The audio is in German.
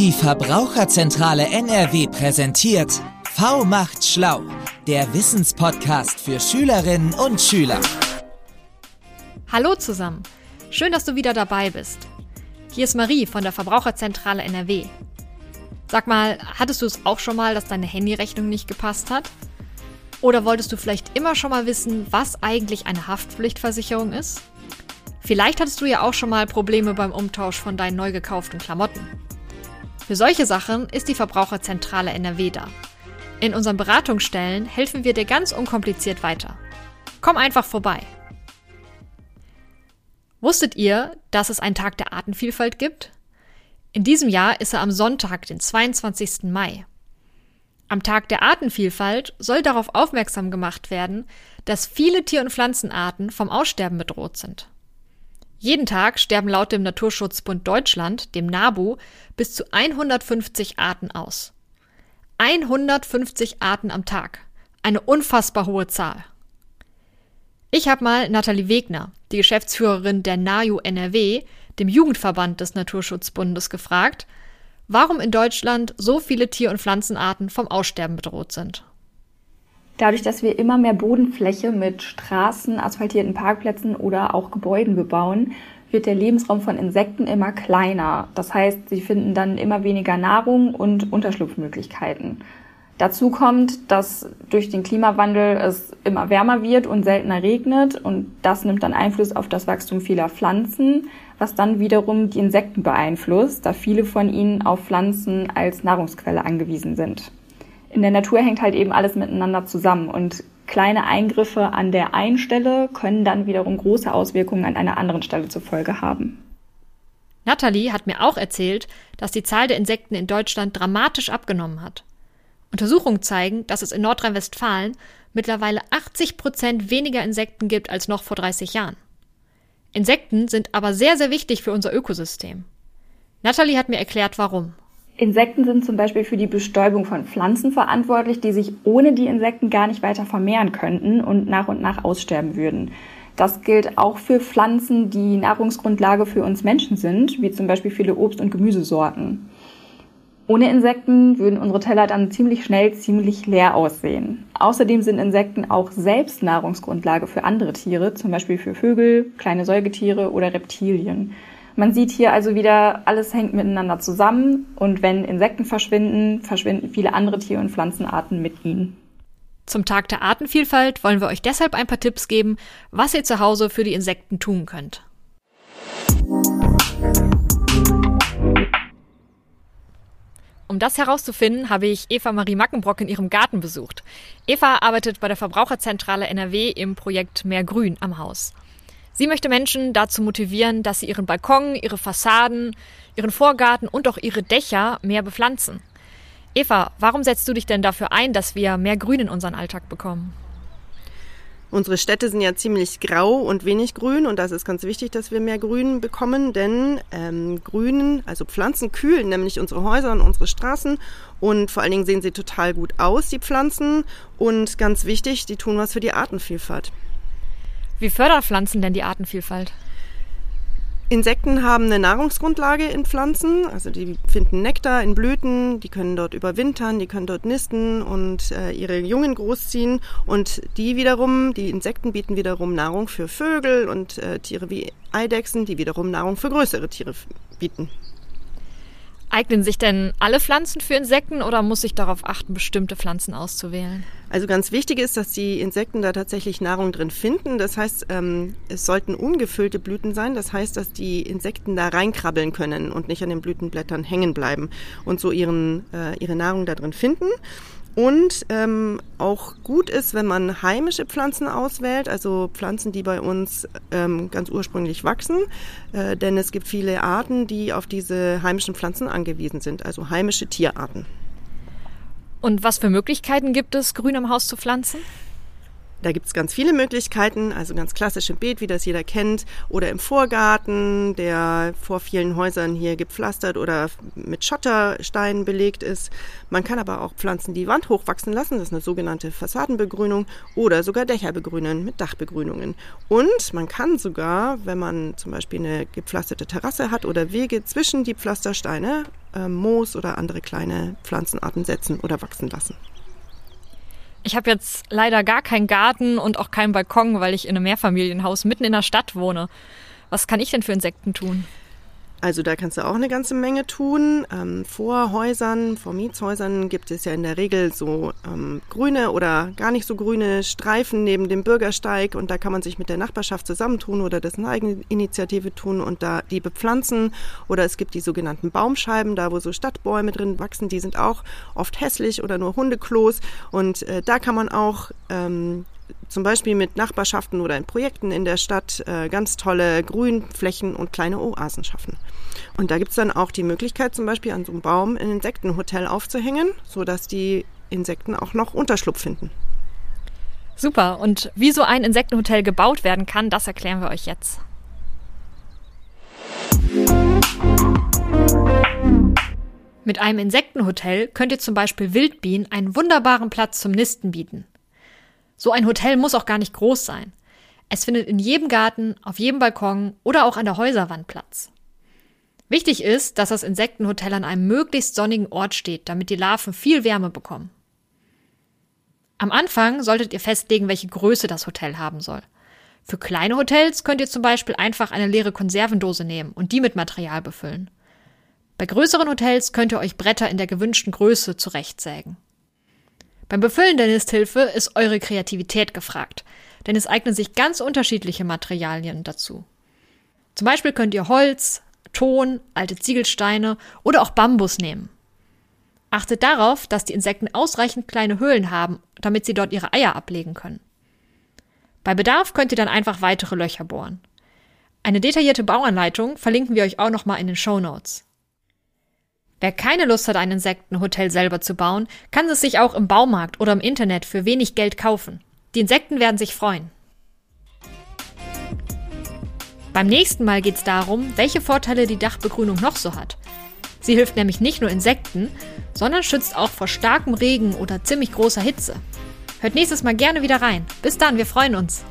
Die Verbraucherzentrale NRW präsentiert V macht schlau, der Wissenspodcast für Schülerinnen und Schüler. Hallo zusammen, schön, dass du wieder dabei bist. Hier ist Marie von der Verbraucherzentrale NRW. Sag mal, hattest du es auch schon mal, dass deine Handyrechnung nicht gepasst hat? Oder wolltest du vielleicht immer schon mal wissen, was eigentlich eine Haftpflichtversicherung ist? Vielleicht hattest du ja auch schon mal Probleme beim Umtausch von deinen neu gekauften Klamotten. Für solche Sachen ist die Verbraucherzentrale NRW da. In unseren Beratungsstellen helfen wir dir ganz unkompliziert weiter. Komm einfach vorbei. Wusstet ihr, dass es einen Tag der Artenvielfalt gibt? In diesem Jahr ist er am Sonntag, den 22. Mai. Am Tag der Artenvielfalt soll darauf aufmerksam gemacht werden, dass viele Tier- und Pflanzenarten vom Aussterben bedroht sind. Jeden Tag sterben laut dem Naturschutzbund Deutschland, dem NABU, bis zu 150 Arten aus. 150 Arten am Tag. Eine unfassbar hohe Zahl. Ich habe mal Nathalie Wegner, die Geschäftsführerin der NAJU NRW, dem Jugendverband des Naturschutzbundes, gefragt, warum in Deutschland so viele Tier- und Pflanzenarten vom Aussterben bedroht sind. Dadurch, dass wir immer mehr Bodenfläche mit Straßen, asphaltierten Parkplätzen oder auch Gebäuden bebauen, wird der Lebensraum von Insekten immer kleiner. Das heißt, sie finden dann immer weniger Nahrung und Unterschlupfmöglichkeiten. Dazu kommt, dass durch den Klimawandel es immer wärmer wird und seltener regnet und das nimmt dann Einfluss auf das Wachstum vieler Pflanzen, was dann wiederum die Insekten beeinflusst, da viele von ihnen auf Pflanzen als Nahrungsquelle angewiesen sind. In der Natur hängt halt eben alles miteinander zusammen und kleine Eingriffe an der einen Stelle können dann wiederum große Auswirkungen an einer anderen Stelle zur Folge haben. Natalie hat mir auch erzählt, dass die Zahl der Insekten in Deutschland dramatisch abgenommen hat. Untersuchungen zeigen, dass es in Nordrhein-Westfalen mittlerweile 80 Prozent weniger Insekten gibt als noch vor 30 Jahren. Insekten sind aber sehr, sehr wichtig für unser Ökosystem. Natalie hat mir erklärt, warum. Insekten sind zum Beispiel für die Bestäubung von Pflanzen verantwortlich, die sich ohne die Insekten gar nicht weiter vermehren könnten und nach und nach aussterben würden. Das gilt auch für Pflanzen, die Nahrungsgrundlage für uns Menschen sind, wie zum Beispiel viele Obst- und Gemüsesorten. Ohne Insekten würden unsere Teller dann ziemlich schnell ziemlich leer aussehen. Außerdem sind Insekten auch selbst Nahrungsgrundlage für andere Tiere, zum Beispiel für Vögel, kleine Säugetiere oder Reptilien. Man sieht hier also wieder, alles hängt miteinander zusammen und wenn Insekten verschwinden, verschwinden viele andere Tier- und Pflanzenarten mit ihnen. Zum Tag der Artenvielfalt wollen wir euch deshalb ein paar Tipps geben, was ihr zu Hause für die Insekten tun könnt. Um das herauszufinden, habe ich Eva Marie Mackenbrock in ihrem Garten besucht. Eva arbeitet bei der Verbraucherzentrale NRW im Projekt Mehr Grün am Haus. Sie möchte Menschen dazu motivieren, dass sie ihren Balkon, ihre Fassaden, ihren Vorgarten und auch ihre Dächer mehr bepflanzen. Eva, warum setzt du dich denn dafür ein, dass wir mehr Grün in unseren Alltag bekommen? Unsere Städte sind ja ziemlich grau und wenig grün und das ist ganz wichtig, dass wir mehr Grün bekommen, denn ähm, Grün, also Pflanzen kühlen nämlich unsere Häuser und unsere Straßen und vor allen Dingen sehen sie total gut aus, die Pflanzen und ganz wichtig, die tun was für die Artenvielfalt. Wie fördern Pflanzen denn die Artenvielfalt? Insekten haben eine Nahrungsgrundlage in Pflanzen, also die finden Nektar in Blüten, die können dort überwintern, die können dort nisten und äh, ihre Jungen großziehen und die wiederum, die Insekten bieten wiederum Nahrung für Vögel und äh, Tiere wie Eidechsen, die wiederum Nahrung für größere Tiere bieten. Eignen sich denn alle Pflanzen für Insekten oder muss ich darauf achten, bestimmte Pflanzen auszuwählen? Also ganz wichtig ist, dass die Insekten da tatsächlich Nahrung drin finden. Das heißt, ähm, es sollten ungefüllte Blüten sein. Das heißt, dass die Insekten da reinkrabbeln können und nicht an den Blütenblättern hängen bleiben und so ihren, äh, ihre Nahrung da drin finden. Und ähm, auch gut ist, wenn man heimische Pflanzen auswählt, also Pflanzen, die bei uns ähm, ganz ursprünglich wachsen, äh, denn es gibt viele Arten, die auf diese heimischen Pflanzen angewiesen sind, also heimische Tierarten. Und was für Möglichkeiten gibt es, Grün am Haus zu pflanzen? Da gibt's ganz viele Möglichkeiten, also ganz klassisch im Beet, wie das jeder kennt, oder im Vorgarten, der vor vielen Häusern hier gepflastert oder mit Schottersteinen belegt ist. Man kann aber auch Pflanzen die Wand hochwachsen lassen, das ist eine sogenannte Fassadenbegrünung, oder sogar Dächer begrünen mit Dachbegrünungen. Und man kann sogar, wenn man zum Beispiel eine gepflasterte Terrasse hat oder Wege zwischen die Pflastersteine äh, Moos oder andere kleine Pflanzenarten setzen oder wachsen lassen. Ich habe jetzt leider gar keinen Garten und auch keinen Balkon, weil ich in einem Mehrfamilienhaus mitten in der Stadt wohne. Was kann ich denn für Insekten tun? Also da kannst du auch eine ganze Menge tun. Ähm, vor Häusern, vor Mietshäusern gibt es ja in der Regel so ähm, grüne oder gar nicht so grüne Streifen neben dem Bürgersteig und da kann man sich mit der Nachbarschaft zusammentun oder das eine eigene Initiative tun und da die bepflanzen. Oder es gibt die sogenannten Baumscheiben, da wo so Stadtbäume drin wachsen, die sind auch oft hässlich oder nur Hundeklos und äh, da kann man auch ähm, zum Beispiel mit Nachbarschaften oder in Projekten in der Stadt äh, ganz tolle Grünflächen und kleine Oasen schaffen. Und da gibt es dann auch die Möglichkeit, zum Beispiel an so einem Baum ein Insektenhotel aufzuhängen, sodass die Insekten auch noch Unterschlupf finden. Super. Und wie so ein Insektenhotel gebaut werden kann, das erklären wir euch jetzt. Mit einem Insektenhotel könnt ihr zum Beispiel Wildbienen einen wunderbaren Platz zum Nisten bieten. So ein Hotel muss auch gar nicht groß sein. Es findet in jedem Garten, auf jedem Balkon oder auch an der Häuserwand Platz. Wichtig ist, dass das Insektenhotel an einem möglichst sonnigen Ort steht, damit die Larven viel Wärme bekommen. Am Anfang solltet ihr festlegen, welche Größe das Hotel haben soll. Für kleine Hotels könnt ihr zum Beispiel einfach eine leere Konservendose nehmen und die mit Material befüllen. Bei größeren Hotels könnt ihr euch Bretter in der gewünschten Größe zurechtsägen. Beim Befüllen der Nisthilfe ist eure Kreativität gefragt, denn es eignen sich ganz unterschiedliche Materialien dazu. Zum Beispiel könnt ihr Holz, Ton, alte Ziegelsteine oder auch Bambus nehmen. Achtet darauf, dass die Insekten ausreichend kleine Höhlen haben, damit sie dort ihre Eier ablegen können. Bei Bedarf könnt ihr dann einfach weitere Löcher bohren. Eine detaillierte Bauanleitung verlinken wir euch auch nochmal in den Show Notes. Wer keine Lust hat, ein Insektenhotel selber zu bauen, kann es sich auch im Baumarkt oder im Internet für wenig Geld kaufen. Die Insekten werden sich freuen. Beim nächsten Mal geht es darum, welche Vorteile die Dachbegrünung noch so hat. Sie hilft nämlich nicht nur Insekten, sondern schützt auch vor starkem Regen oder ziemlich großer Hitze. Hört nächstes Mal gerne wieder rein. Bis dann, wir freuen uns.